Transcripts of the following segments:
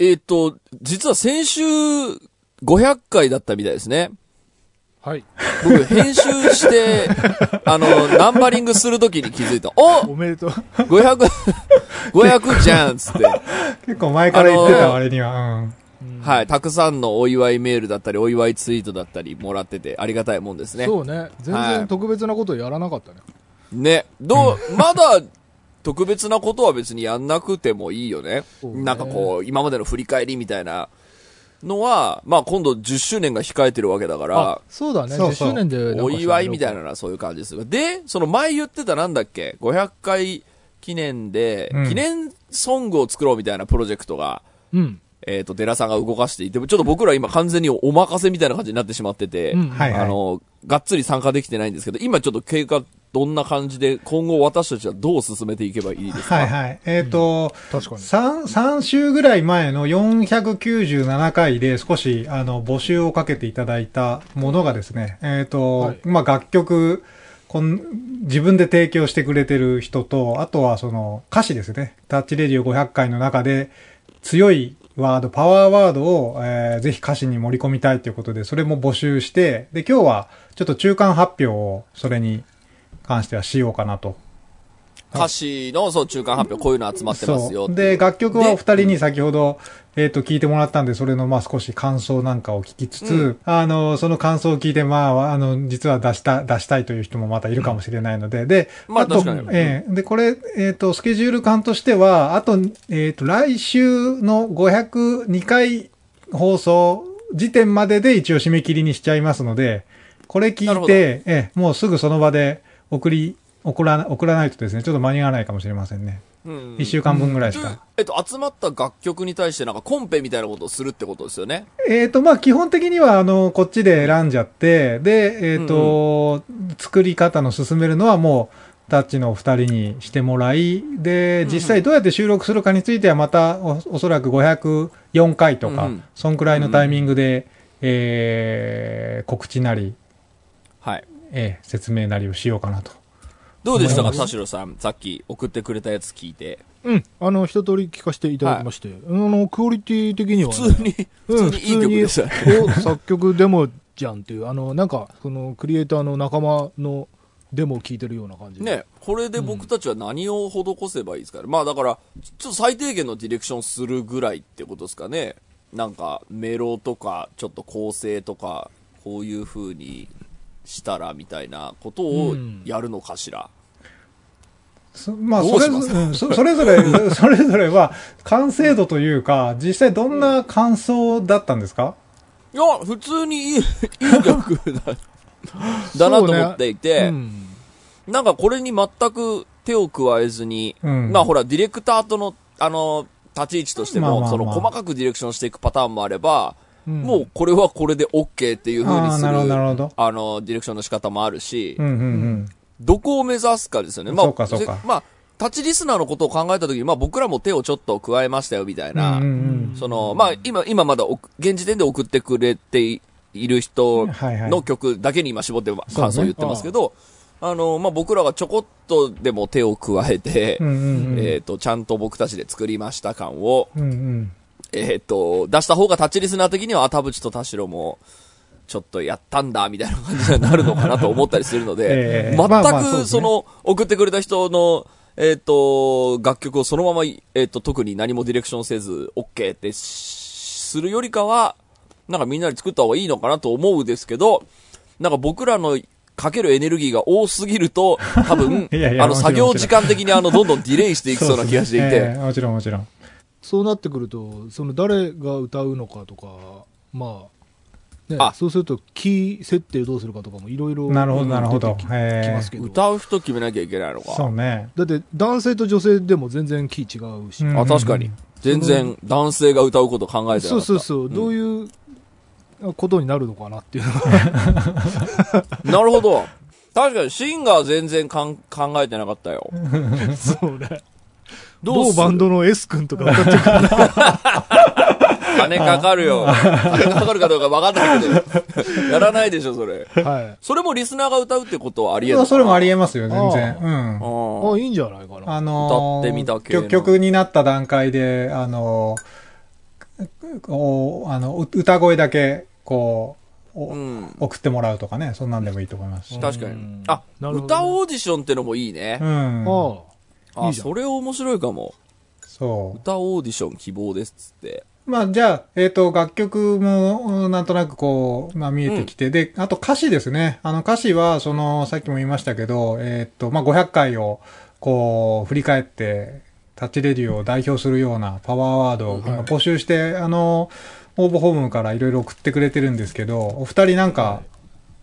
えっ、と、実は先週500回だったみたいですね。はい。僕、編集して、あの、ナンバリングするときに気づいた。おおめでとう。!500、500じゃんつって。結構前から言ってた割には、うん。はい。たくさんのお祝いメールだったり、お祝いツイートだったりもらってて、ありがたいもんですね。そうね。全はい然特別なことやらなかったね。ね。どう、まだ、特別なことは別にやんなくてもいいよね。ねなんかこう、今までの振り返りみたいなのは、まあ今度10周年が控えてるわけだからあ、、そうだね。10そうそう周年でお祝いみたいな。なのはそういう感じですが。で、その前言ってたなんだっけ ?500 回記念で、うん記念ソングを作ろうみたいなプロジェクトが、うん。えっ、と、寺さんが動かしていて、ちょっと僕ら今完全にお任せみたいな感じになってしまってて、うんはいはい。あの、がっつり参加できてないんですけど、今ちょっと経過どんな感じで、今後私たちはどう進めていけばいいですか？はいはい。えっ、と、確かに。3、三週ぐらい前の497回で少し、あの、募集をかけていただいたものがですね、えっ、と、はいまあ、楽曲、こん自分で提供してくれてる人と、あとはその歌詞ですね。タッチレディオ500回の中で強いワード、パワーワードを、えーぜひ歌詞に盛り込みたいということで、それも募集して、で、今日はちょっと中間発表をそれに関してはしようかなと。歌詞のそう中間発表、こういうの集まってますよ。で、楽曲はお二人に先ほど、えっ、と、聞いてもらったんで、それの、まあ、少し感想なんかを聞きつつ、うん。あの、その感想を聞いて、まあ、あの、実は出した、出したいという人もまたいるかもしれないので、で、とまあ確かに。ええ。で、これ、えっ、と、スケジュール感としては、あと、えっ、と、来週の502回放送時点までで一応締め切りにしちゃいますので、これ聞いて、ええもうすぐその場で送り、送ら、送らないとですね、ちょっと間に合わないかもしれませんね。うん一週間分ぐらいしでか。えっと、集まった楽曲に対してなんかコンペみたいなことをするってことですよね？えっ、と、まあ、基本的には、あの、こっちで選んじゃって、で、えっ、と、作り方の進めるのはもう、タッチのお二人にしてもらい、で、実際どうやって収録するかについてはまた、おおそらく504回とか、うんうんそんくらいのタイミングで、えー告知なり、はい。えー説明なりをしようかなと。どうでしたか、田代さん。さっき送ってくれたやつ聞いて。うん。あの、一通り聞かせていただきまして、あの、クオリティ的には、ね、普通に、うん普通にいい曲でしたね。普通にお作曲デモじゃんっていう、あの、なんか、その、クリエイターの仲間のデモを聞いてるような感じで。ね、これで僕たちは何を施せばいいですかね。まあだから、ちょっと最低限のディレクションするぐらいってことですかね。なんか、メロとか、ちょっと構成とか、こういう風にしたらみたいなことをうん。やるのかしら？そまあ、どそうれそ それぞれ、それぞれは、完成度というか、実際どんな感想だったんですか、いや、普通にいい、いい曲だ、だなと思っていて、うん。なんかこれに全く手を加えずに、うん。まあほら、ディレクターとの、あの、立ち位置としても、その細かくディレクションしていくパターンもあれば、うんもうこれはこれで OK っていう風にする、ああの、ディレクションの仕方もあるし、うんうんうん。どこを目指すかですよね。まあ、まあ、タッチリスナーのことを考えたときに、まあ僕らも手をちょっと加えましたよ、みたいな。うんうんその、まあ今、今まだお現時点で送ってくれている人の曲だけに今絞って感想を言ってますけど、あの、まあ僕らがちょこっとでも手を加えて、うんうんうんえっ、と、ちゃんと僕たちで作りました感を、うんうん。えっ、と、出した方がタッチリスナー的には、あ田淵と田代も、ちょっとやったんだ、みたいな感じになるのかなと思ったりするので、ええ。全くその、送ってくれた人の、えっ、と、楽曲をそのまま、えっ、と、特に何もディレクションせず、OK ってしするよりかは、なんかみんなで作った方がいいのかなと思うですけど、なんか僕らのかけるエネルギーが多すぎると、多分、いやいやあの、作業時間的にあの、どんどんディレイしていきそうな気がしていて、もちろんもちろん。そうなってくると、その誰が歌うのかとか、まあ、ね、あそうすると、キー設定どうするかとかもいろいろなるほどなるほど。歌う人決めなきゃいけないのか。そうね。だって、男性と女性でも全然キー違うし。うんあ、確かに。全然男性が歌うこと考えてなかった。そうそうそう、んどういうことになるのかなっていうのが。なるほど。確かにシンガー全然かん考えてなかったよ。そうね。どうバンドの S 君とか歌ってくる金かかるよ。金かかるかどうか分かんないけど。やらないでしょ、それ。はい。それもリスナーが歌うってことはありえるまあそれもありええますよ、全然。うん。ああ、いいんじゃないかな。あのー歌ってみた系の曲曲になった段階で、あのーこう、あの、う歌声だけ、こう、おうん。送ってもらうとかね、そんなんでもいいと思いますし。確かにうん。あ、ね歌オーディションってのもいいねう。ん。ああ。いあ、いじゃんそれ面白いかも。そう。歌オーディション希望ですっつって。まあ、じゃあ、えっ、と、楽曲も、うんなんとなくこう、まあ見えてきて、で、あと歌詞ですね。あの歌詞は、その、さっきも言いましたけど、えっ、と、まあ500回を、こう、振り返って、タッチレディを代表するようなパワーワードをはい募集して、あの、応募フォームからいろいろ送ってくれてるんですけど、お二人なんか、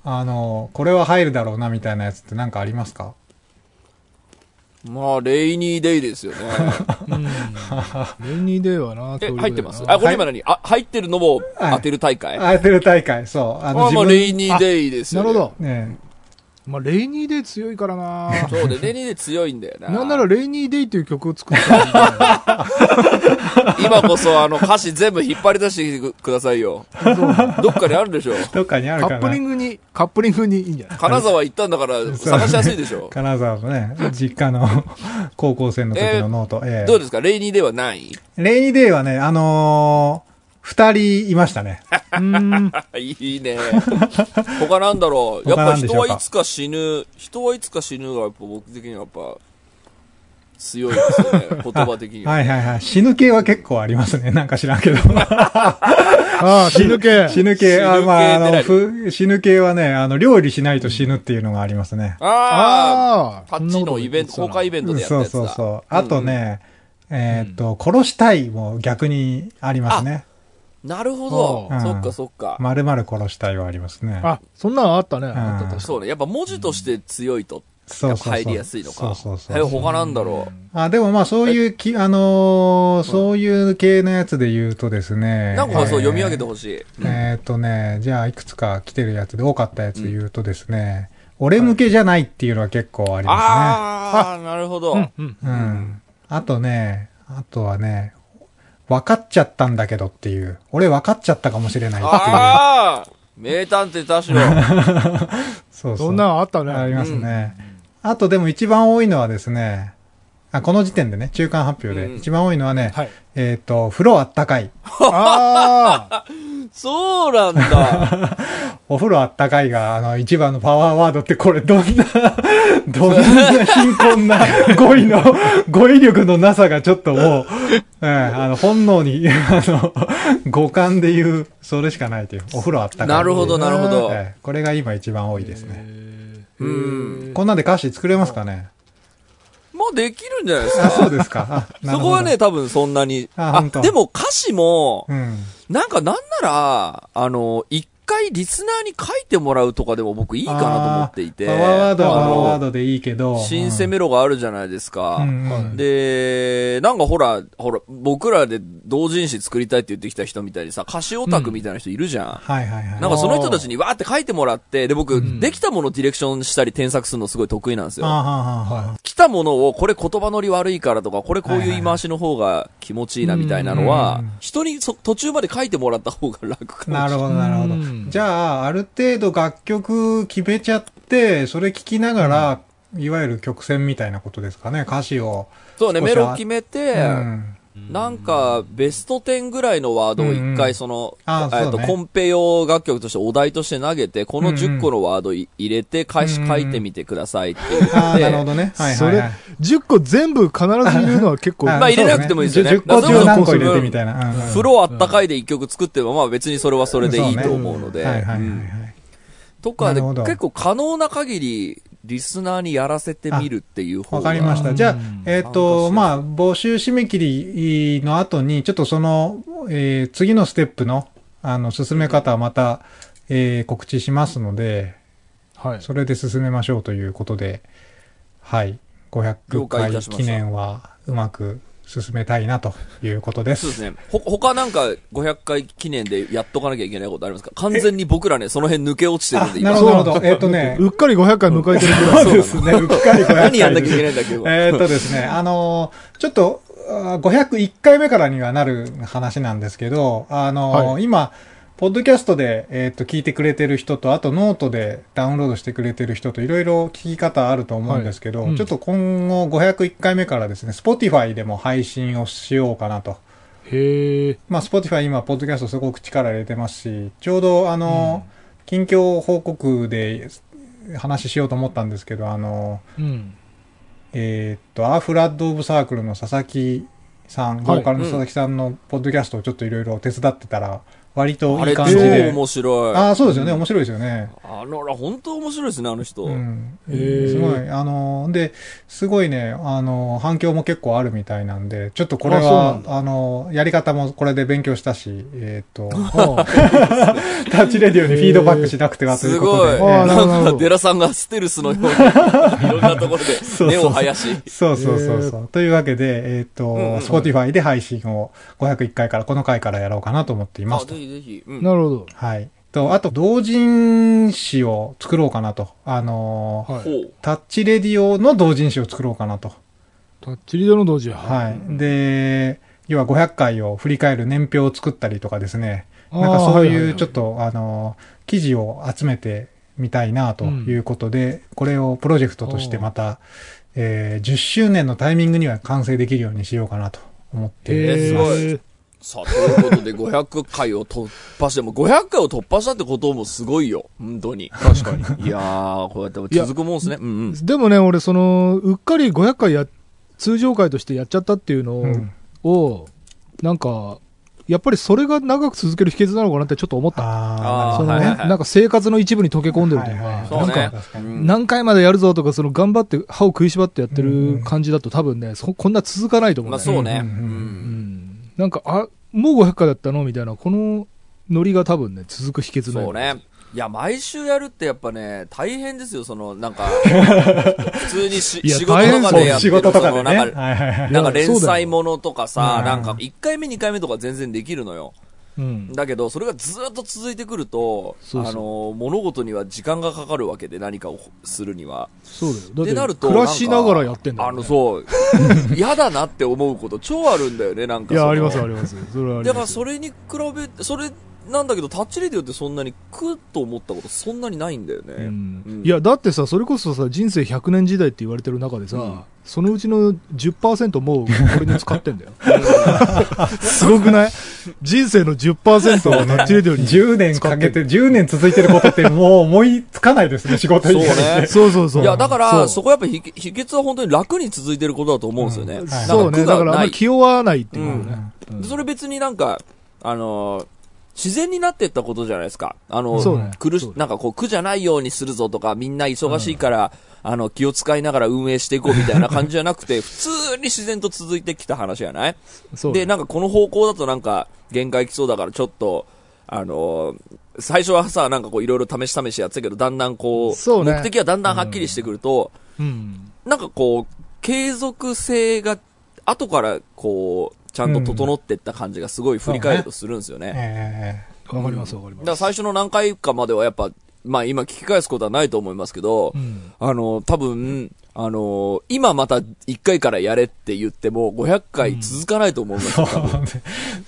あの、これは入るだろうなみたいなやつってなんかありますか？まあ、 rainy day ですよね。うん。 rai ny day はな、え、入ってます？あ、これ今何？あ、入ってるのも当てる大会？あ、あてる大会、そう。あまあ、 rainy day ですよ、ね。なるほど。ねまあ、 rainy day強いからな。そうで、 rainy day 強いんだよな。なんなら rainy day っていう曲を作ったら 今こそあの歌詞全部引っ張り出してくださいよ。どっかにあるでしょ。どっかにあるかなカップリングに、カップリングにいいんじゃない？金沢行ったんだから探しやすいでしょ。金沢のね、実家の高校生の時のノート。ええどうですか？ rainy day はない？ rainy day はね、あのー二人いましたね。いいね。他なんだろう。やっ他ぱ人はいつか死ぬ、人はいつか死ぬがやっぱ僕的にはやっぱ強いですよね。言葉的には。はいはいはい。死ぬ系は結構ありますね。なんか知らんけど。ああ、死ぬ系。死ぬ系、あ死ぬ系まあ、あの、ふ死ぬ系はね、あの、料理しないと死ぬっていうのがありますね。ああ、ああ。タッチのイベント、公開イベントでやったそうやつだ。そうそう。あとね、えーっと、殺したいも逆にありますね。なるほど。うんそっかそっか。まるまる殺したいはありますね。あ、そんなのあったね。あったそうね。やっぱ文字として強いと、そうそうそう。入りやすいのか。そうそうそう。はい、他なんだろあ、でもまあそういうき、あのーそういう系のやつで言うとですう。ね。なんかそうえー読み上げてほしい。えーっとね、じゃあいくつか来てるやつで多かったやつで言うとですね、俺向けじゃないっていうのは結構ありまああ、なるほど。うん。うん。あとね、あとはね、分かっちゃったんだけどっていう、俺分かっちゃったかもしれないっていう。ああ名探偵田代。そうそう。そんなのあったね。ありますね。あとでも一番多いのはですね、あこの時点でね、中間発表で、うん一番多いのはね、はい。えっ、と、風呂あったかい。ああ。そうなんだ。お風呂あったかいが、あの、一番のパワーワードってこれどんな、どんな貧困な語彙の、語彙力のなさがちょっともう、ええあの、本能に、あの、五感で言う、それしかないという。お風呂あったかい。なるほど、なるほど。ええこれが今一番多いですね。うん。こんなんで歌詞作れますかね？まあできるんじゃないですあ、か。そうですか。そこはね、多分そんなに。あでも歌詞も、うん。なんかなんなら、あの、一回リスナーに書いてもらうとかでも僕いいかなと思っていて。パワーワードはパワードでいいけど。新鮮メロがあるじゃないですか。うんうんで、なんかほら、ほら、僕らで同人誌作りたいって言ってきた人みたいにさ、歌詞オタクみたいな人いるじゃん。はいはいはい。なんかその人たちにわーって書いてもらって、で僕、んできたものをディレクションしたり添削するのすごい得意なんですよ。来たものを、これ言葉乗り悪いからとか、これこういう言い回しの方が気持ちいいなみたいなのはうん、人にそ途中まで書いてもらった方が楽かもしれな。るほど、なるほどうん。じゃあ、ある程度楽曲決めちゃって、それ聴きながら、いわゆる曲線みたいなことですかね、歌詞を。そうね、メロ決めて、うんなんか、ベスト10ぐらいのワードを一回その、と、コンペ用楽曲としてお題として投げて、このうん。うん10個のワードい入れて、返し書いてみてくださいって言って、ああ、なるほどね。はいそれはい。はい。、10個全部必ず入れるのは結構。あまあ入れなくてもいいですよね。10個中何個入れてみたいな。風呂あったかいで一曲作っても、まあ別にそれはそれでいいと思うので、はいはいはいはい。うん。とかで結構可能な限り、リスナーにやらせてみるっていう方が。わかりました。うんじゃあ、えっ、と、参加しやすいまあ、募集締め切りの後に、ちょっとその、えー次のステップの、あの、進め方はまた、えー告知しますので、はい。それで進めましょうということで、はい。了500回記念はうまく進めたいなということです。そうですね。ほ、他なんか500回記念でやっとかなきゃいけないことありますか？完全に僕らね、その辺抜け落ちてるんで、今。なるほど、なるほど。えっ、とね、うっかり500回迎えてるぐらい。そうですね、うっかり500回何やんなきゃいけないんだっけど。えーっとですね、あのーちょっと、あー501回目からにはなる話なんですけど、あのーは今、ポッドキャストで、えーっと、聞いてくれてる人と、あとノートでダウンロードしてくれてる人と、いろいろ聞き方あると思うんですけど、はい。うん。ちょっと今後501回目からですね、Spotify でも配信をしようかなと。へえ。まあ、Spotify 今、ポッドキャストすごく力入れてますし、ちょうど、あの、近況報告で話しようと思ったんですけど、あの、うん。えーっと、アーフラッド・オブ・サークルの佐々木さん、ボはい。ーカルの佐々木さんのポッドキャストをちょっといろいろ手伝ってたら、割とあれ超いい感じで。面白い。ああ、そうですよね。面白いですよね。あのら、本当面白いですね、あの人。うん。すごい。あの、で、すごいね、あの、反響も結構あるみたいなんで、ちょっとこれはあの、やり方もこれで勉強したし、えっ、と、あ タッチレディオにフィードバックしなくてはといすうことで。ごい。なんか、デラさんがステルスのように、いろんなところそうで根を生やし。そうそうそうそう。というわけで、えっ、と、Spotify で配信を501回から、この回からやろうかなと思っていまあ、す。ひぜひ。うんなるほど。はい。と、あと、同人誌を作ろうかなと。あのーはい。タッチレディオの同人誌を作ろうかなと。タッチリードの同時は？い。で、要は500回を振り返る年表を作ったりとかですね。なんかそうはいはいはいいうちょっと、あのー、記事を集めてみたいなということで、これをプロジェクトとしてまた、えー10周年のタイミングには完成できるようにしようかなと思っています。さあ、ということで500回を突破して、もう500回を突破したってこともすごいよ。本当に。確かに。いやー、こうやって続くもんですね。うんうん。でもね、俺、その、うっかり500回や、通常回としてやっちゃったっていうのを、うんをなんか、やっぱりそれが長く続ける秘訣なのかなってちょっと思った。ああ、そのね、はいはいはいなんか生活の一部に溶け込んでるというか、はいはいそうねなんか、何回までやるぞとか、その頑張って歯を食いしばってやってる感じだと多分ね、そこんな続かないと思うんまあだよね。そうね。うんうんなんか、あ、もう500回だったの？みたいな、このノリが多分ね、続く秘訣だよそうね。いや、毎週やるってやっぱね、大変ですよ、その、なんか、普通にし仕事とかでやって仕る。そのなんか。なんか連載ものとかさ、うんなんか1回目2回目とか全然できるのよ。うん。だけど、それがずっと続いてくると、あの、物事には時間がかかるわけで何かをするには。そうだよ。だっなると、暮らしながらやってんだよ、ね。あの、そう。嫌だなって思うこと超あるんだよね、なんか。いや、あります、あります。それはありだから。それに比べ、それなんだけど、タッチレディオってそんなにクッと思ったことそんなにないんだよね。うんうんいや、だってさ、それこそさ、人生100年時代って言われてる中でさ、うんそのうちの10%もうこれに使ってんだよ。すごくない？人生の10%をタッチレディオに。10年かけて、10年続いてることってもう思いつかないですね、仕事以外そうねで。そうそうそう。いや、だから、そこやっぱ秘秘訣は本当に楽に続いてることだと思うんですよね。うんなんかそうね。だからあんまり気負わないっていうね。うんそれ別になんか、あのー自然になってったことじゃないですか。あの、そうね。苦しなんかこう苦じゃないようにするぞとか、みんな忙しいから、あの、気を使いながら運営していこうみたいな感じじゃなくて、普通に自然と続いてきた話じゃない？そうで、なんかこの方向だとなんか限界来そうだからちょっと、あのー最初はさ、なんかこういろいろ試し試しやってたけど、だんだんこうね。目的はだんだんはっきりしてくると、うん。なんかこう、継続性が、後からこう、ちゃんと整ってった感じがすごい振り返るとするんですよね。えわかります、わかります。だから最初の何回かまではやっぱ、まあ今聞き返すことはないと思いますけど、うんあの、多分、あの、今また1回からやれって言っても500回続かないと思うんですよ、多分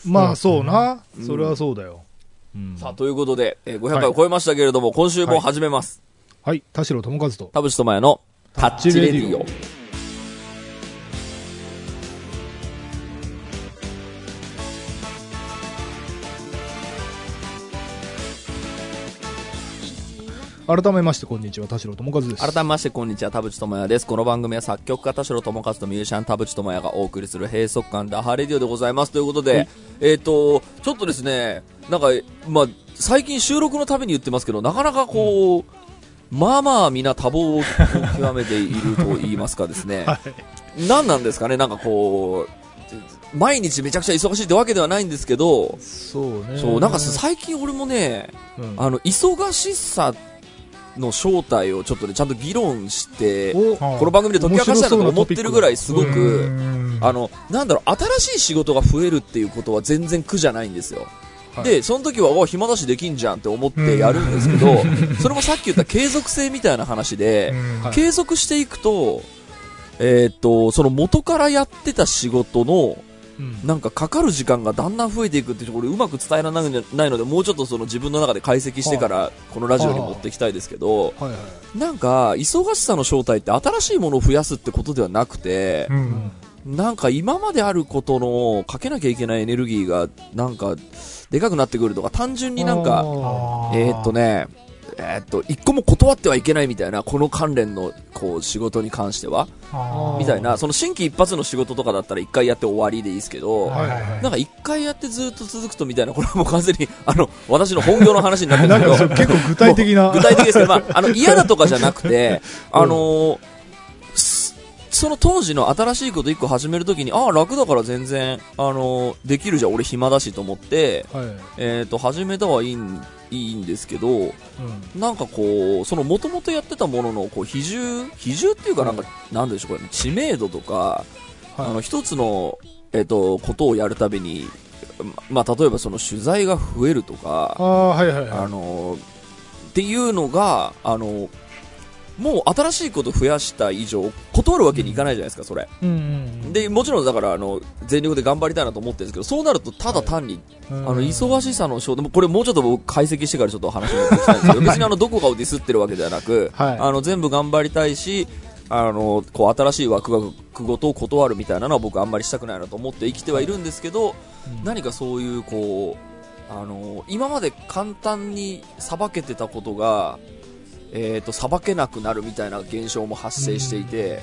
まあ、そうな。それはそうだよ。うんさあ、ということで、えー500回を超えましたけれども、今週も始めます。はい。田代智和と。田淵智也のタッチレディオ。改めまして、こんにちは。田代智和です。改めまして、こんにちは、田淵智也です。この番組は作曲家田代智和とミュージシャン田淵智也がお送りする閉塞感ダハレディオでございます。ということで、えっ、と、ちょっとですね、なんか、まあ、最近収録のたびに言ってますけど、なかなかこう、まあまあ皆多忙を極めていると言いますかですね。何なんですかね、なんかこう、毎日めちゃくちゃ忙しいってわけではないんですけど、そうね。そう、なんか最近俺もね、うんあの、忙しさの正体をちょっとね、ちゃんと議論して、おこの番組で解き明かしたいなと思ってるぐらいすごーく、うんあの、なんだろう、新しい仕事が増えるっていうことは全然苦じゃないんですよ。はい。で、その時は、お暇だしできんじゃんって思ってやるんですけど、それもさっき言った継続性みたいな話で、継続していくと、えーっと、その元からやってた仕事の、うんなんかかかる時間がだんだん増えていくってこれうまく伝えられないのでもうちょっとその自分の中で解析してからこのラジオに持っていきたいですけど。なんか忙しさの正体って新しいものを増やすってことではなくてうん。なんか今まであることのかけなきゃいけないエネルギーがなんかでかくなってくるとか単純になんかあえーっとねえーっと一個も断ってはいけないみたいなこの関連のこう仕事に関してはみたいなその新規一発の仕事とかだったら一回やって終わりでいいですけど、はいはいはい。なんか一回やってずっと続くとみたいな、これはもう完全に、あの、私の本業の話になってるけど、結構具体的な。具体的ですけど、まあ、あの、嫌だとかじゃなくて、あのーすその当時の新しいこと一個始めるときに、ああ、楽だから全然、あのーできるじゃん、俺暇だしと思って、はい。えっ、と、始めたはいいん、いいんですけど、うん。なんかこう、その元々やってたものの、こう、比重、比重っていうかなんか、なんでしょう、これ、知名度とか、あの、はい。一つの、えっ、と、ことをやるたびに、ままあ、例えばその取材が増えるとか、ああ、はいはいあはのっていうのが、あのもう新しいこと増やした以上、断るわけにいかないじゃないですか、それ。い。うんうん。で、もちろんだから、あの、全力で頑張りたいなと思ってるんですけど、そうなると、ただ単に、ああの、忙しさの衝動、これもうちょっと僕解析してからちょっと話にっていきたいんですけど、別にあの、どこかをディスってるわけではなく、はいあの、全部頑張りたいし、あの、こう、新しいワクワクごとを断るみたいなのは僕あんまりしたくないなと思って生きてはいるんですけど、何かそういう、こう、あの、今まで簡単にさばけてたことが、えっ、と、さばけなくなるみたいな現象も発生していて、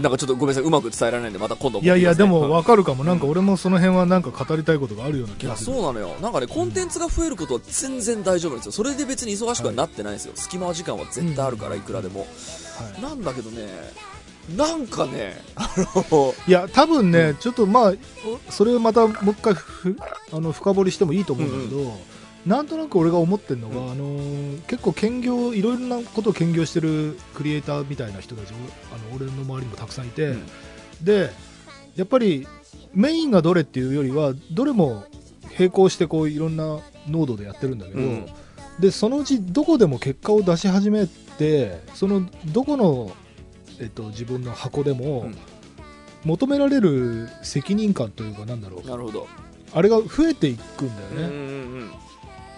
なんかちょっとごめんなさい、うまく伝えられないんで、また今度いやいや、でもわわかるかも。なんか俺もその辺はなんか語りたいことがあるような気がする。そうなのよ、なんかね、コンテンツが増えることは全然大丈夫なんですよ、それで別に忙しくはなってないんですよ、隙間時間は絶対あるから、いくらでも。はい。なんだけどね、なんかね、あの、いや、多分ね、ちょっとまあ、おそれをまたもう一回ふあの深掘りしてもいいと思うんだけど、なんとなく俺が思ってるのが、うんあのー結構兼業、いろいろなことを兼業してるクリエイターみたいな人たち、おあの俺の周りにもたくさんいて、うん。で、やっぱりメインがどれっていうよりは、どれも並行してこういろんな濃度でやってるんだけど、うん。でそのうちどこでも結果を出し始めてそのどこの、えっと、自分の箱でも、うん。求められる責任感というかなんだろう。なるほど。あれが増えていくんだよね、うんうんうん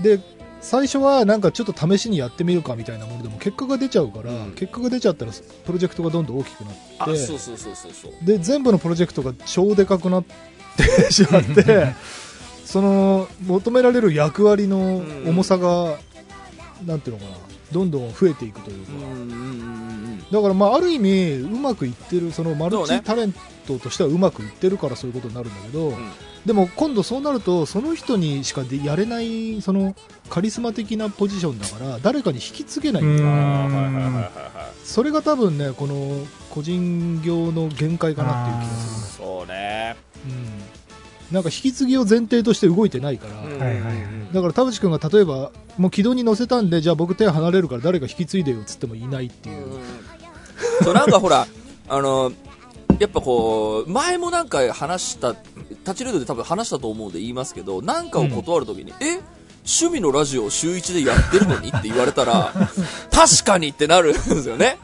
で最初はなんかちょっと試しにやってみるかみたいなものでも結果が出ちゃうから、うん。結果が出ちゃったらプロジェクトがどんどん大きくなあ、ってそうそうそうそうそう。で全部のプロジェクトが超でかくなってしまってその求められる役割の重さが、なんていうのかなどんどん増えていくというか、うんうんうんうんだからまあある意味うまくいってるそのマルチタレントとしてはうまくいってるからそういうことになるんだけど、んでも今度そうなるとその人にしかでやれないそのカリスマ的なポジションだから誰かに引き継げないんだよ。うん。あーはいはいはいはいはい。それが多分ねこの個人業の限界かなっていう気がすそうね。る、うん、なんか引き継ぎを前提として動いてないから、うん。はいはいはい。だから田淵君が例えばもう軌道に乗せたんでじゃあ僕手離れるから誰か引き継いでよっつってもいないっていう、そうなんかほら、あの、やっぱこう、前もなんか話した、タッチレードで多分話したと思うんで言いますけど、なんかを断るときに、え？趣味のラジオを週1でやってるのにって言われたら、確かにってなるんですよね。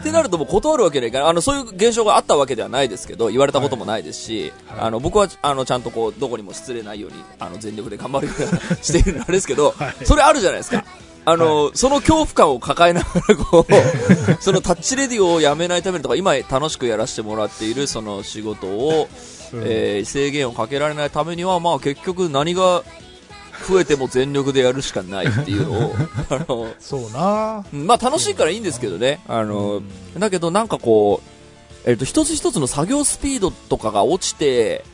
ってなるともう断るわけにはいかない。あの、そういう現象があったわけではないですけど、言われたこともないですし、あの、僕は、あの、ちゃんとこう、どこにも失礼ないように、あの、全力で頑張るようにしているのあれですけど、それあるじゃないですか。あの、その恐怖感を抱えながら、こう、そのタッチレディをやめないためにとか、今楽しくやらせてもらっているその仕事を、えー制限をかけられないためには、まあ結局何が増えても全力でやるしかないっていうのを、あの、そうな。まあ楽しいからいいんですけどね。あの、だけどなんかこう、えっ、と、一つ一つの作業スピードとかが落ちて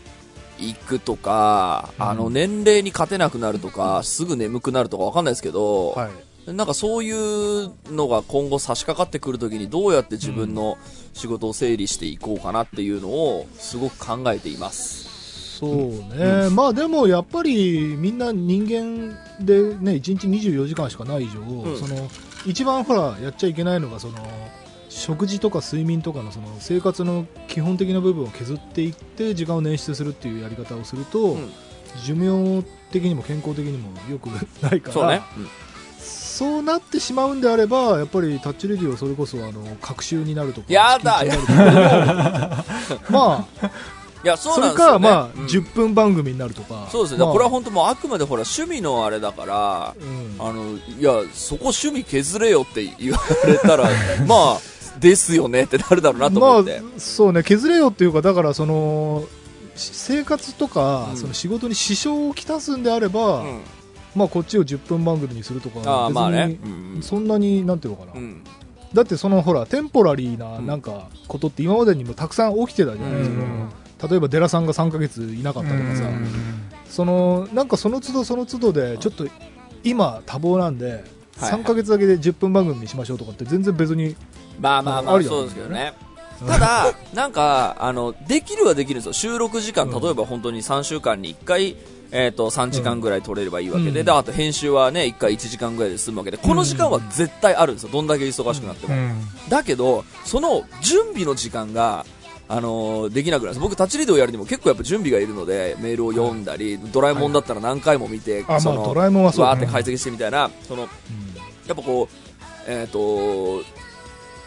いくとか、あの、年齢に勝てなくなるとか、すぐ眠くなるとかわかんないですけど、はいなんかそういうのが今後差し掛かってくるときにどうやって自分の仕事を整理していこうかなっていうのをすごく考えています。そうね、まあでもやっぱりみんな人間でね1日24時間しかない以上、ん。その一番ほらやっちゃいけないのがその食事とか睡眠とかのその生活の基本的な部分を削っていって時間を捻出するっていうやり方をすると、ん。寿命的にも健康的にもよくないからそうね。そうなってしまうんであればやっぱりタッチレディはそれこそあの隔週になるとかやだ まあいや、そうそれなんですよ、ね。か、まあ、うん10分番組になるとか。そうですね。まあこれは本当もうあくまでほら趣味のあれだから、うんあの、いや、そこ趣味削れよって言われたら、まあ、ですよねってなるだろうなとまあ思って。、そうね、削れよっていうか、だから、その、し生活とか、うんその仕事に支障をきたすんであれば、うんまあ、こっちを10分番組にするとか、ああ、まあね。そんなに、なんていうのかな、うん。だってそのほら、テンポラリーなうんなんかことって今までにもたくさん起きてたじゃないですか、うん例えば、デラさんが3ヶ月いなかったとかさ、そのなんかその都度その都度で、ちょっと今、多忙なんで、はい3ヶ月だけで10分番組にしましょうとかって、全然別に、まあまあまあ、あるよね。そうですけどね。ただ、なんか、あの、できるはできるんですよ。収録時間、うん。例えば本当に3週間に1回、えっ、と、3時間ぐらい取れればいいわけで、うん。で、あと編集はね、1回1時間ぐらいで済むわけで、この時間は絶対あるんですよ。どんだけ忙しくなっても。だけど、その準備の時間が、あのーできなくなる僕、タッチリードをやるにも結構やっぱ準備がいるので、メールを読んだり、ドラえもんだったら何回も見て、あそのまあドラえもんはそうわーって解析してみたいな、その、うんやっぱこう、えっ、と、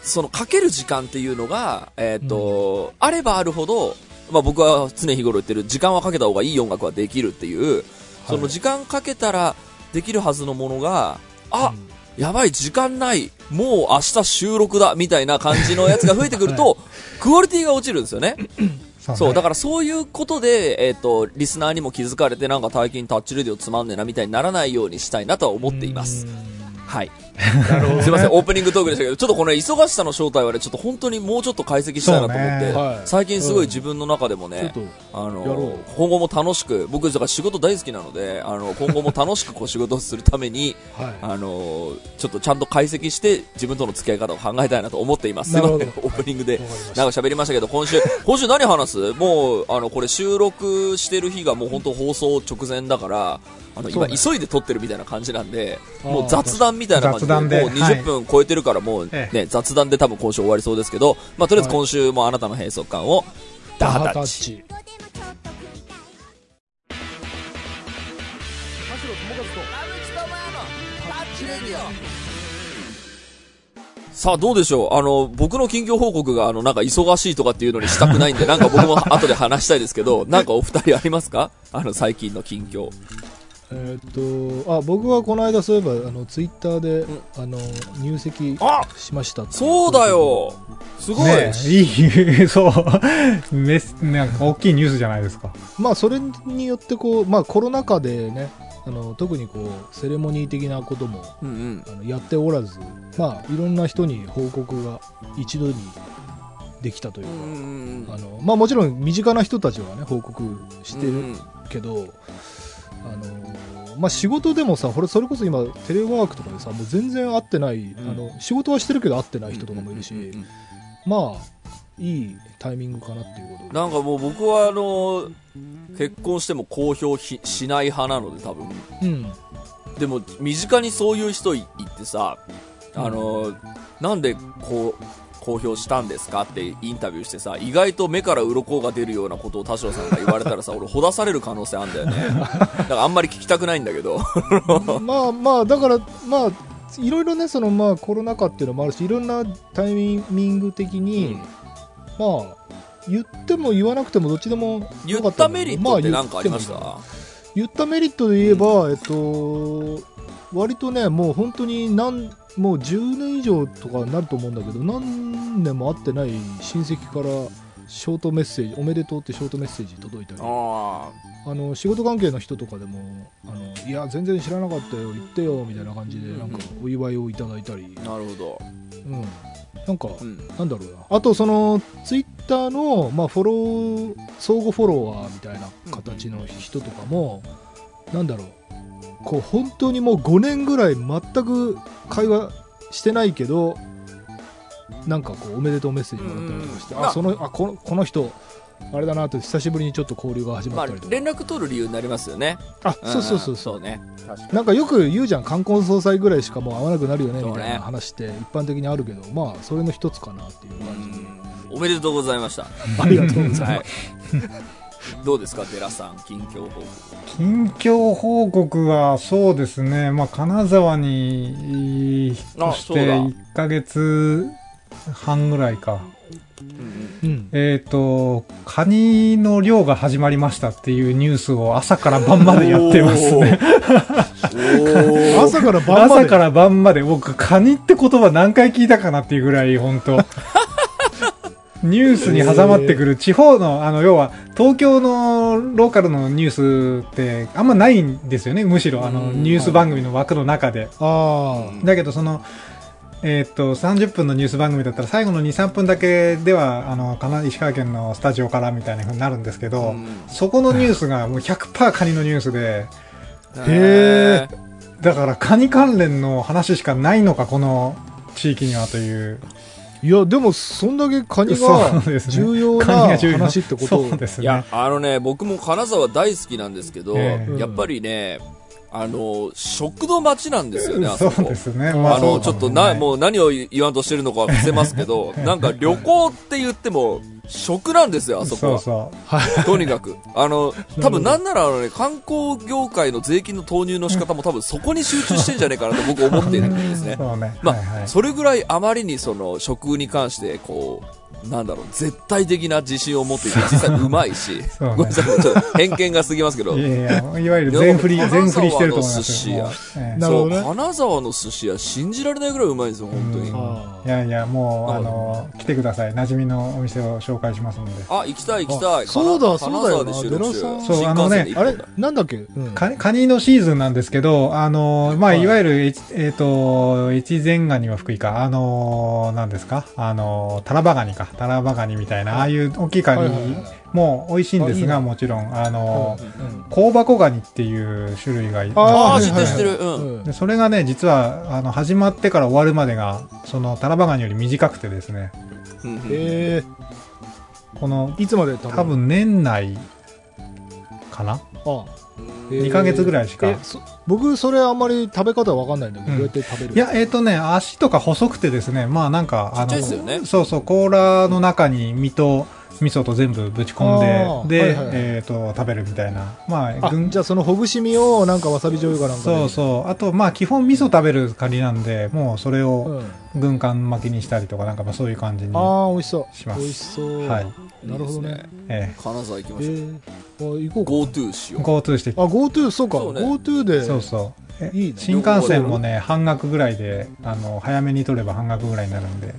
そのかける時間っていうのが、えっ、と、あればあるほど、まあ僕は常日頃言ってる時間はかけた方がいい音楽はできるっていう、その時間かけたらできるはずのものが、あ、やばい、時間ない、もう明日収録だ、みたいな感じのやつが増えてくると、クオリティが落ちるんですよ ね。そう、だからそういうことで、えっ、と、リスナーにも気づかれて、なんか最近タッチレディオつまんねえな、みたいにならないようにしたいなとは思っています。はい。すいません、オープニングトークでしたけど、ちょっとこの忙しさの正体はね、ちょっと本当にもうちょっと解析したいなと思って、そうね。はい。最近すごい自分の中でもね、あやろのう。今後も楽しく、僕、だから仕事大好きなので、あの今後も楽しくこう仕事をするために、はい。あのちょっとちゃんと解析して、自分との付き合い方を考えたいなと思っています。すいません、オープニングでわかりました。なんか喋りましたけど、今週、今週何話す？もう、あの、これ収録してる日がもう本当放送直前だから、あの、今、そうね。急いで撮ってるみたいな感じなんで、あーもう雑談みたいな感じで、もう雑談で20分超えてるから、もうね、え雑談で多分今週終わりそうですけど、まあ、とりあえずはい今週もあなたの閉塞感を、ダハタッチ。チ。さあ、どうでしょう？あの、僕の近況報告が、あの、なんか忙しいとかっていうのにしたくないんで、なんか僕も後で話したいですけど、なんかお二人ありますか？あの、最近の近況。えーっと、あ、僕はこの間そういえば、あの、ツイッターで、あの、入籍あしましたそうだよすごい、ねいい、そう。メス、なんか大きいニュースじゃないですか。まあ、それによって、こう、まあ、コロナ禍でね、あの、特にこう、セレモニー的なことも、うんうん。あのやっておらず、まあ、いろんな人に報告が一度にできたといううんか、うんあのまあ、もちろん身近な人たちはね報告してるうんうんけど、あのまあ、仕事でもさそれこそ今テレワークとかでさもう全然会ってない、ん。あの仕事はしてるけど会ってない人とかもいるし、うんうんうんまあいいタイミングかなっていうことで。なんかもう僕はあの結婚しても公表ひしない派なので多分。うん。でも身近にそういう人いってさあの、なんでこう公表したんですかってインタビューしてさ意外と目から鱗が出るようなことを田代さんが言われたらさ 俺ほだされる可能性あるんだよね。だからあんまり聞きたくないんだけど。まあまあだからまあいろいろねそのまあコロナ禍っていうのもあるしいろんなタイミング的に、まあ言っても言わなくてもどっちでも言ったメリットってま何かありました、言ったメリットで言えば、えっと割とねもう本当に何もう10年以上とかになると思うんだけど何年も会ってない親戚からショートメッセージおめでとうってショートメッセージ届いたり。ああの仕事関係の人とかでもあのいや全然知らなかったよ言ってよみたいな感じでなんかお祝いをいただいたり、あなるほど、うん、なんか、うん、なんだろうな。あとそのツイッターの、まあ、フォロー相互フォロワーみたいな形の人とかも、なんだろうこう本当にもう5年ぐらい全く会話してないけどなんかこうおめでとうメッセージもらったりとかして、うんあそのあこのこの人あれだなと久しぶりにちょっと交流が始まあまったりとか、連絡取る理由になりますよね。あそうそうそうそそううね。なんかよく言うじゃん冠婚葬祭ぐらいしかもう会わなくなるよねそうね。みたいな話って一般的にあるけどまあそれの一つかなっていうう感じ。で、ん。おめでとうございました。ありがとうございはい。ます、どうですか寺さん近況報告近況報告はそうですね、まあ、金沢に引っ越してあそうだ1ヶ月半ぐらいか。うんうん。えっ、と、カニの漁が始まりましたっていうニュースを朝から晩までやってますね。朝から晩まで。朝から晩まで、僕、カニって言葉何回聞いたかなっていうぐらい、本当ニュースに挟まってくる地方の、あの、要は、東京のローカルのニュースってあんまないんですよね、むしろ、あの、うんニュース番組の枠の中で。あだけど、その、えーっと、30分のニュース番組だったら、最後の2、3分だけでは、あの、かな石川県のスタジオからみたいな風になるんですけど、うんそこのニュースがもう100%カニのニュースで、へだからカニ関連の話しかないのか、この地域にはという。あ。いや、でも、そんだけカニそが重要な話ってことそうですねいや。、あのね、僕も金沢大好きなんですけど、ええやっぱりね、あの、食の街なんですよね、あそこ。そうですね。まあの、ちょっとな、うもう何を言わんとしてるのかは伏せますけど、なんか旅行って言っても、食なんですよ、あそこは。そうそ とにかく。あの、多分なんならあのね、観光業界の税金の投入の仕方も多分そこに集中してんじゃねえかなと僕思っているんですう。ね。そうね。まあ、はいはいそれぐらいあまりにその食に関して、こう、なんだろう、絶対的な自信を持っていて、実際うまいし、ごめんなさい、ちょっと偏見が過ぎますけど、いやいや、いわゆる全振り、全振りしてると思いますよ。司屋。もう。ええ。ね。金沢の寿司屋信じられないぐらいうまいんですよ、本当に。いやいや、もう、あの、来てください。馴染みのお店を紹介しますので。あ、行きたい行きたい。あそうだ金そうだよそう新あのねあれなんだっけ？うん。カニカニのシーズンなんですけど、あの、まあ、はい。いわゆる、ええっ、と、越前ガニは福井か、あの、何ですか？あの、タラバガニか、タラバガニみたいな、ああいう大きいカニも美味しいんですが、もちろん、あの、うん香箱ガニっていう種類がいあーはいはい知ってる知ってる。それがね、実は、あの、始まってから終わるまでが、その、タラバガニより短くてですね、うんうん。えこの、ー、いつまで多分年内かな？あ2ヶ月ぐらいしか。僕それあんまり食べ方わかんないんだけど、うん。どうやって食べる？いや、えっ、とね、足とか細くてですね、まあなんか、あちっちゃいですよね。そうそう、甲羅の中に身と味噌と全部ぶち込んで、で、はいはいえっ、と、食べるみたいな。まあ、あ軍じゃあそのほぐし身をなんかわさび醤油かなんかで。そうそう。あと、まあ、基本味噌食べるカニなんで、もうそれうをん、軍艦巻きにしたりとか、なんかまあそういう感じに。ああ美味しそう。します。美味しそう、はい。なるほどね。え金沢行きまえしょう。ー、あ行こうか。GoTo しよえう。GoTo して。あ GoTo そうか。そうね。GoTo で。そうそう。えいいね新幹線もね、半額ぐらいで、あの、早めに取れば半額ぐらいになるんで、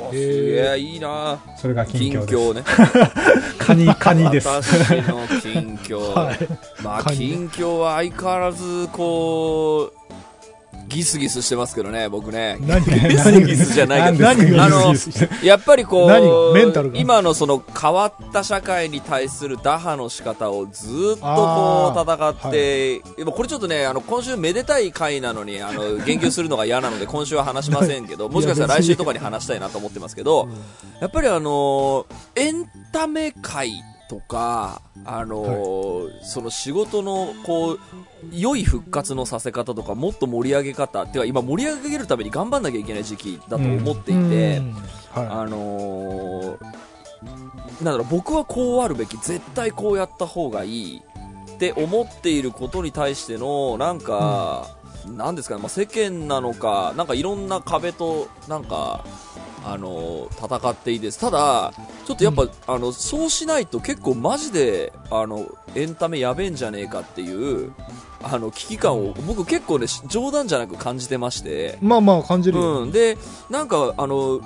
おーすげえ、いいなそれが近近況ね。カニ、カニです。私の近況。はいまあ、近況は相変わらず、こう、ギスギスしてますけどね、僕ね。何ギスギスじゃないけど。あのやっぱりこう、今のその変わった社会に対する打破の仕方をずっとこう戦って、でもこれちょっとね、あの、今週めでたい回なのに、あの、言及するのが嫌なので今週は話しませんけど、もしかしたら来週とかに話したいなと思ってますけど、やっぱりあのーエンタメ界とか、あのーその仕事の、こう、良い復活のさせ方とか、もっと盛り上げ方、てか今盛り上げるために頑張んなきゃいけない時期だと思っていて、うん。はあのーなんだろう、僕はこうあるべき、絶対こうやった方がいいって思っていることに対しての、なんか、なんですかね、まあ、世間なのか、なんかいろんな壁と、なんか、あのー戦っていいです。ただ、ちょっとやっぱ、あの、そうしないと結構マジで、あの、エンタメやべえんじゃねえかっていう、あの、危機感を僕結構ね、冗談じゃなく感じてまして、いまあまあ感じるよ、うん、でなんかあの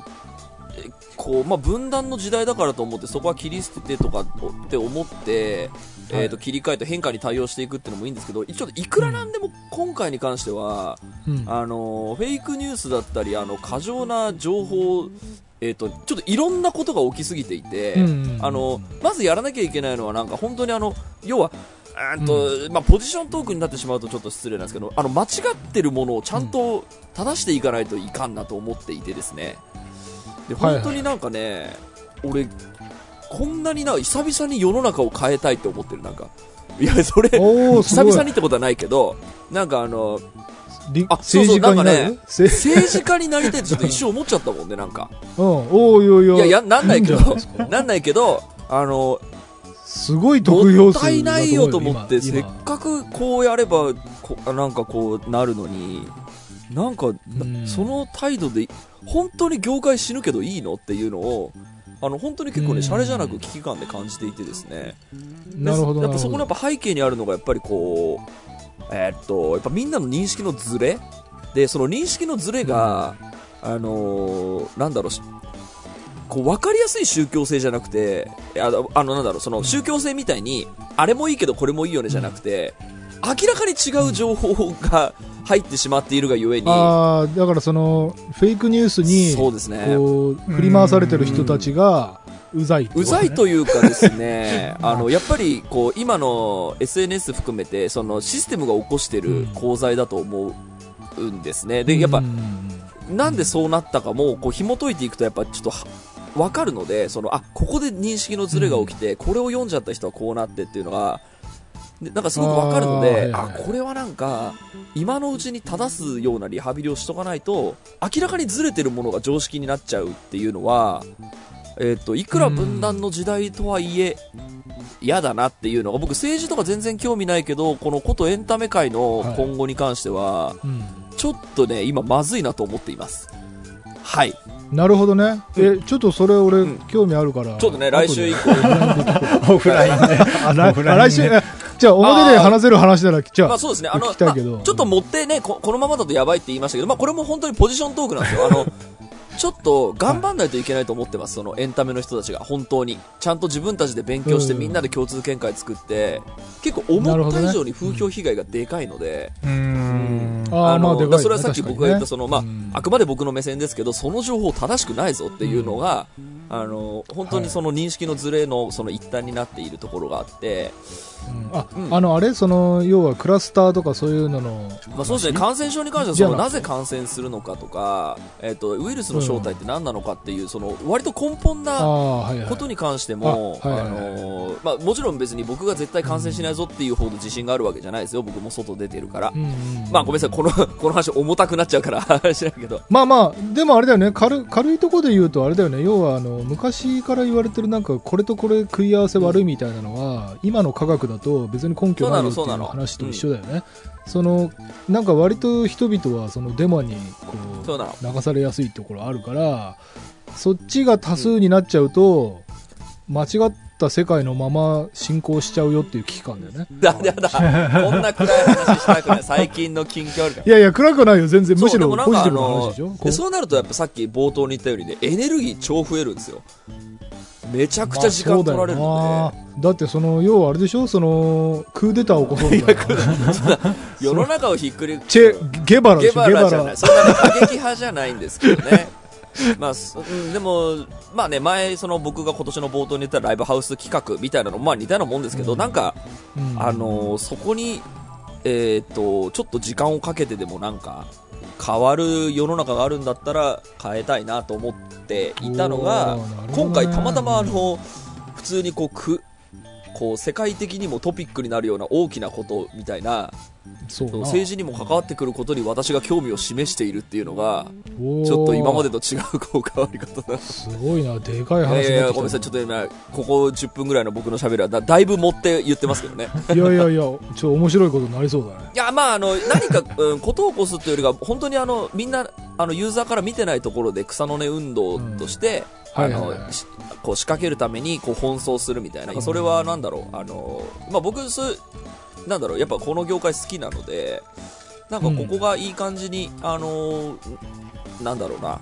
えこうまあ、分断の時代だからと思ってそこは切り捨ててとかって思って、えー、と切り替えて変化に対応していくっていうのもいいんですけどちょっといくらなんでも今回に関しては、うん。あのフェイクニュースだったりあの過剰な情報、えー、とちょっといろんなことが起きすぎていて、うんあのまずやらなきゃいけないのはなんか本当にあの要はあーとまあ、ポジショントークになってしまうとちょっと失礼なんですけどあの間違ってるものをちゃんと正していかないといかんなと思っていてですね。ではいはい。本当になんかね、俺こんなにな久々に世の中を変えたいって思ってるなんか。いやそれ久々にってことはないけどなんかあのそうそう政治家にななんかる、せ政治家になりたいってちょっと一瞬思っちゃったもんね なんか。うんおーいおいおい。やいやなんないけどなんないけどあのすごい得票数もったいないよと思って、今せっかくこうやればこなんかこうなるのになんか、その態度で本当に業界死ぬけどいいの？っていうのをあの本当に結構ね、うん。シャレじゃなく危機感で感じていてですね、なるほどやっぱそこのやっぱ背景にあるのがやっぱりこう、えーっと、やっぱみんなの認識のズレ？で、その認識のズレが、あのーなんだろうし、こう分かりやすい宗教性じゃなくて、あの、あのなんだろう、その宗教性みたいに、あれもいいけどこれもいいよねじゃなくて、明らかに違う情報が入ってしまっているがゆえに、ああだからそのフェイクニュースにそうですね。こう振り回されてる人たちがうざいね。うざいというかですね、あの、やっぱり、こう、今の SNS 含めて、そのシステムが起こしてる功罪だと思うんですね。で、やっぱう、ん。なんでそうなったかも、こう、紐解いていくと、やっぱちょっとは、わかるので、その、あ、ここで認識のズレが起きて、これを読んじゃった人はこうなってっていうのが、でなんかすごくわかるので、あ,、はいはいはいこれはなんか、今のうちに正すようなリハビリをしとかないと、明らかにずれてるものが常識になっちゃうっていうのは、えっ、と、いくら分断の時代とはいえ、嫌だなっていうのが、僕政治とか全然興味ないけど、このことエンタメ界の今後に関しては、うんちょっとね、今まずいなと思っています。はい。なるほどねえちょっとそれ俺ん興味あるからちょっとね、来週以降。オフラインで。あ来オフラインで来週えじゃあ表で話せる話ならじゃあまあそうですね、あの、聞きたいけどまあちょっと持ってねこ、このままだとやばいって言いましたけど、まあこれも本当にポジショントークなんですよ。あの、ちょっと頑張んないといけないと思ってます、そのエンタメの人たちが、本当に。ちゃんと自分たちで勉強してうんみんなで共通見解作って、結構思った以上に風評被害がでかいので、うーん。あーまあでかいね。それはさっき僕が言った、その、まあうん、あくまで僕の目線ですけど、その情報正しくないぞっていうのが、あの、本当にその認識のズレのその一端になっているところがあって、うんあうん。あのあれその要はクラスターとかそういうののまあ、そうですね。感染症に関してはそのなぜ感染するのかとか、えっとウイルスの正体って何なのかっていうその割と根本あなあはいはい。ことに関しても、もちろん別に僕が絶対感染しないぞっていうほど自信があるわけじゃないですよ、僕も外出てるから。うんうんまあごめんなさい、この、この話重たくなっちゃうから話だけど。まあまあでもあれだよね。軽軽いところで言うとあれだよね。要はあの昔から言われてるなんかこれとこれ食い合わせ悪いみたいなのは、今の科学だと別に根拠ないよっていう話と一緒だよねそのなんか割と人々はそのデマにこそう流されやすいところあるからそっちが多数になっちゃうと、間違った世界のまま進行しちゃうよっていう危機感だよね。だ、やだ。こんな暗い話したくない。最近の近況あるから。いやいや暗くないよ全然。むしろポジティブな話のでしょ？こうでそうなるとやっぱさっき冒頭に言ったようにねエネルギー超増えるんですよめちゃくちゃ時間取られるのよな。だってその要はあれでしょ？そのクーデターを起こそうみたいな。で世の中をひっくりチェゲバラでゲババラじゃない。ラ。そんな過激派じゃないんですけどね。まあ、そうんでも、まあね、前、その僕が今年の冒頭に言ったライブハウス企画みたいなの、まあ似たようなもんですけど、うん。なんか、うん。あのーそこに、えーっと、ちょっと時間をかけてでもなんか、変わる世の中があるんだったら変えたいなと思っていたのが、ね。今回たまたまあの、普通にこう、く、こう世界的にもトピックになるような大きなことみたいなそうな。政治にも関わってくることに私が興味を示しているっていうのがちょっと今までと違うこう変わり方だすごいなでかい話いやいやごめんなさい。ちちょっと今ここ10分ぐらいの僕の喋りはだだいぶ持って言ってますけどね。いやいやいやちょっと面白いことになりそうだね。いやまああの何か、うん、ことを起こすというよりか本当にあのみんなあのユーザーから見てないところで草の根運動として、うんあのはいはい。はいしこう仕掛けるためにこう奔走するみたいな。それはなんだろう。あの、まあ、僕そうなんだろう。やっぱこの業界好きなのでなんかここがいい感じに、あのなんだろうな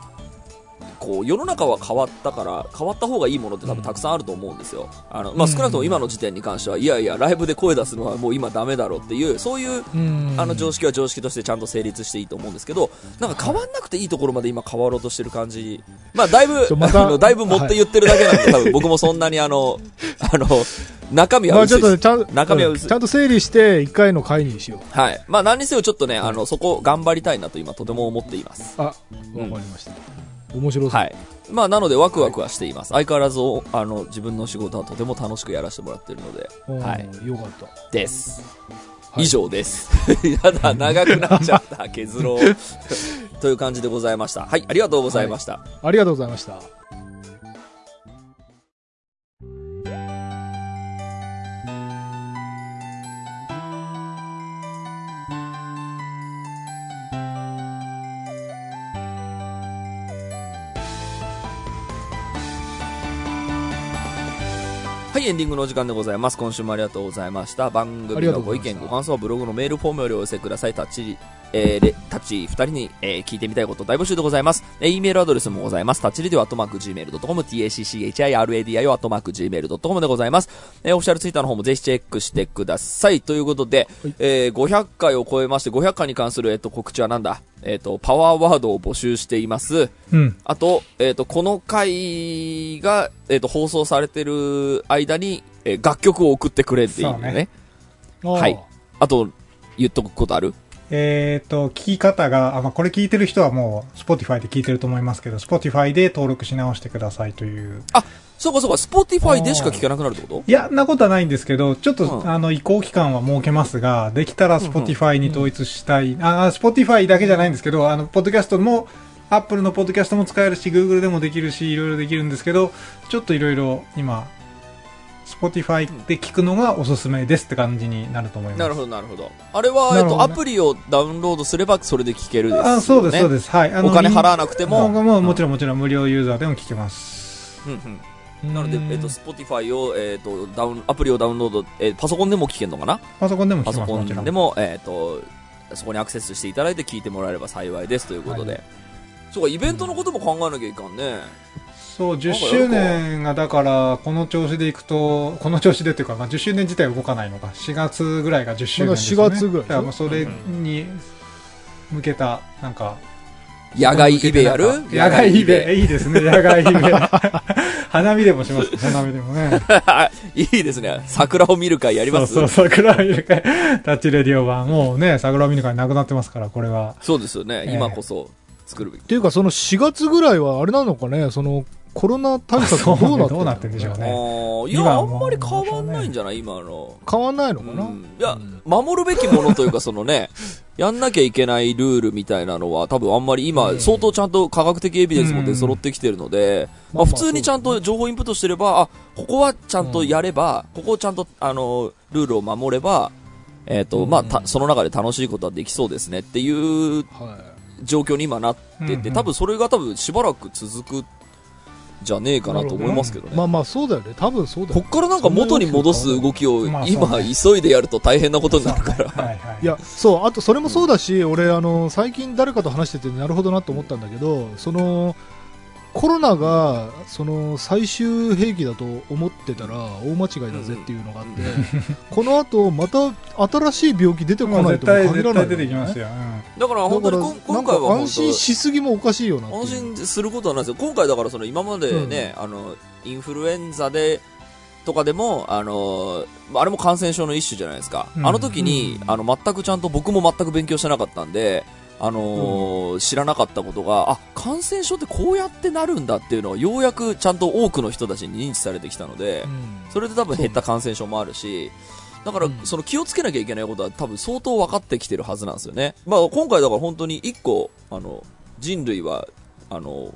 こう世の中は変わったから変わった方がいいものって多分たくさんあると思うんですよ、あのまあ、少なくとも今の時点に関してはいやいやライブで声出すのはもう今ダメだろうっていうそういううん。あの常識は常識としてちゃんと成立していいと思うんですけど、なんか変わんなくていいところまで今変わろうとしてる感じ、まあだいぶ、まだいぶ持って言ってるだけなんで、多分僕もそんなにあの、あの、中身は薄いです。っとちゃん中身は薄い。ちゃんと整理して一回の回にしよう。はい。まあ何にせよちょっとね、あの、そこ頑張りたいなと今とても思っています。あわかりました、面白そう、はい。まあなのでワクワクはしています。相変わらず、あの、自分の仕事はとても楽しくやらせてもらってるので、うんはい。よかったです。はい以上です。やだ、長くなっちゃった。削ろう。という感じでございました。はい、ありがとうございました。ありがとうございましたはい、エンディングのお時間でございます。今週もありがとうございました。番組のご意見、ご感想はブログのメールフォームよりお寄せください。タッチ、えー、レタッチ二人に、えー聞いてみたいこと大募集でございます。えー、E メールアドレスもございます。タッチレディオアットマーク Gmail.com、tacchiradio アトマーク Gmail.com でございます。えー、オフィシャルツイッターの方もぜひチェックしてください。ということで、えー、500回を超えまして、500回に関する、えっ、と、告知はなんだ？えっ、と、パワーワードを募集しています。うん。あと、えっ、と、この回が、えっ、と、放送されてる間に、えー楽曲を送ってくれっていうね。そうねはいあと、言っとくことある？えっ、と、聞き方が、あまあ、これ聞いてる人はもう、Spotify で聞いてると思いますけど、Spotify で登録し直してくださいという。そうかそうか、 Spotify でしか聞かなくなるってこと？いや、なことはないんですけど、ちょっと、うんあの、移行期間は設けますが、できたら Spotify に統一したい。あ、あ Spotify だけじゃないんですけど、あの、ポッドキャストも、Apple のポッドキャストも使えるし、Google でもできるし、いろいろできるんですけど、ちょっといろいろ今、Spotify で聞くのがおすすめですって感じになると思います。なるほど、なるほど。あれは、えっと、アプリをダウンロードすれば、それで聞けるですよ、ね。あ、そうです、そうです。はい。あお金払わわなくても。もうもちろんもちろん無料ユーザーでも聞けます。うんうん。なので、えっと、 Spotify を、えっと、ダウン、アプリをダウンロード、えーパソコンでも聞けるのかな？パソコンでも聞パソけます、もちろん。コンでも、えっ、と、そこにアクセスしていただいて聞いてもらえれば幸いですということで。はいそうか、イベントのことも考えなきゃいかんね。そう、10周年がだから、この調子でいくと、この調子でっていうか、まあ、10周年自体は動かないのか、4月ぐらいが10周年ですよね。まだ4月ぐらいだからもうそれに向けた、なんか、野外イベやる？野外イベ。いいですね、野外イベ。花見でもします、花見でもね。いいですね。桜を見る会やります？そうそう、桜見る会、タッチレディオ版。もうね、桜見る会なくなってますから、これは。そうですよね。ええ今こそ作るべき。っていうかその4月ぐらいはあれなのかね？そのコロナ対策どうなってどうなってんでしょうあねーいや、あんまり変わんないんじゃない？今の。変わんないのかな、うん。いや、守るべきものというか、そのね、やんなきゃいけないルールみたいなのは、多分あんまり今、相当ちゃんと科学的エビデンスも出揃ってきてるので、まあ普通にちゃんと情報インプットしてれば、あ、ここはちゃんとやれば、ここをちゃんと、あの、ルールを守れば、えっ、と、まあ、たその中で楽しいことはできそうですねっていうはい。状況に今なってて、うんうん。多分それが多分しばらく続くじゃねえかなと思いますけどね。まあまあそうだよね多分そうだよこっからなんか元に戻す動きをまあ今急いでやると大変なことになるから。はいはい。いやそうあとそれもそうだし、俺あの最近誰かと話しててなるほどなと思ったんだけどそのコロナがその最終兵器だと思ってたら大間違いだぜっていうのがあって、この後また新しい病気出てこまあないとも限らない対出てきますよ。だから本当に今回は安心しすぎもおかしいよな安心することはないですよ。今回だからその今までね、あの、インフルエンザで、とかでも、あの、あれも感染症の一種じゃないですか。うんあの時に、あの、全くちゃんと僕も全く勉強してなかったんで、あのー知らなかったことが、あ、感染症ってこうやってなるんだっていうのは、ようやくちゃんと多くの人たちに認知されてきたので、うんそれで多分減った感染症もあるし、だからうん、その気をつけなきゃいけないことは多分相当分かってきてるはずなんですよね。まあ今回だから本当に一個、あの、人類は、あの、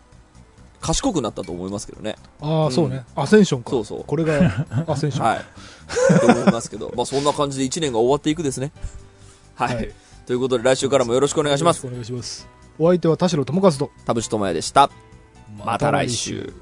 賢くなったと思いますけどね。ああそうね、アセンションかそうそうこれがアセンション、はい。と思いますけど、まあそんな感じで1年が終わっていくですね。はい。はいということで来週からもよろしくお願いします。お願いしますお相手は田代智和と田淵智也でした。また来週。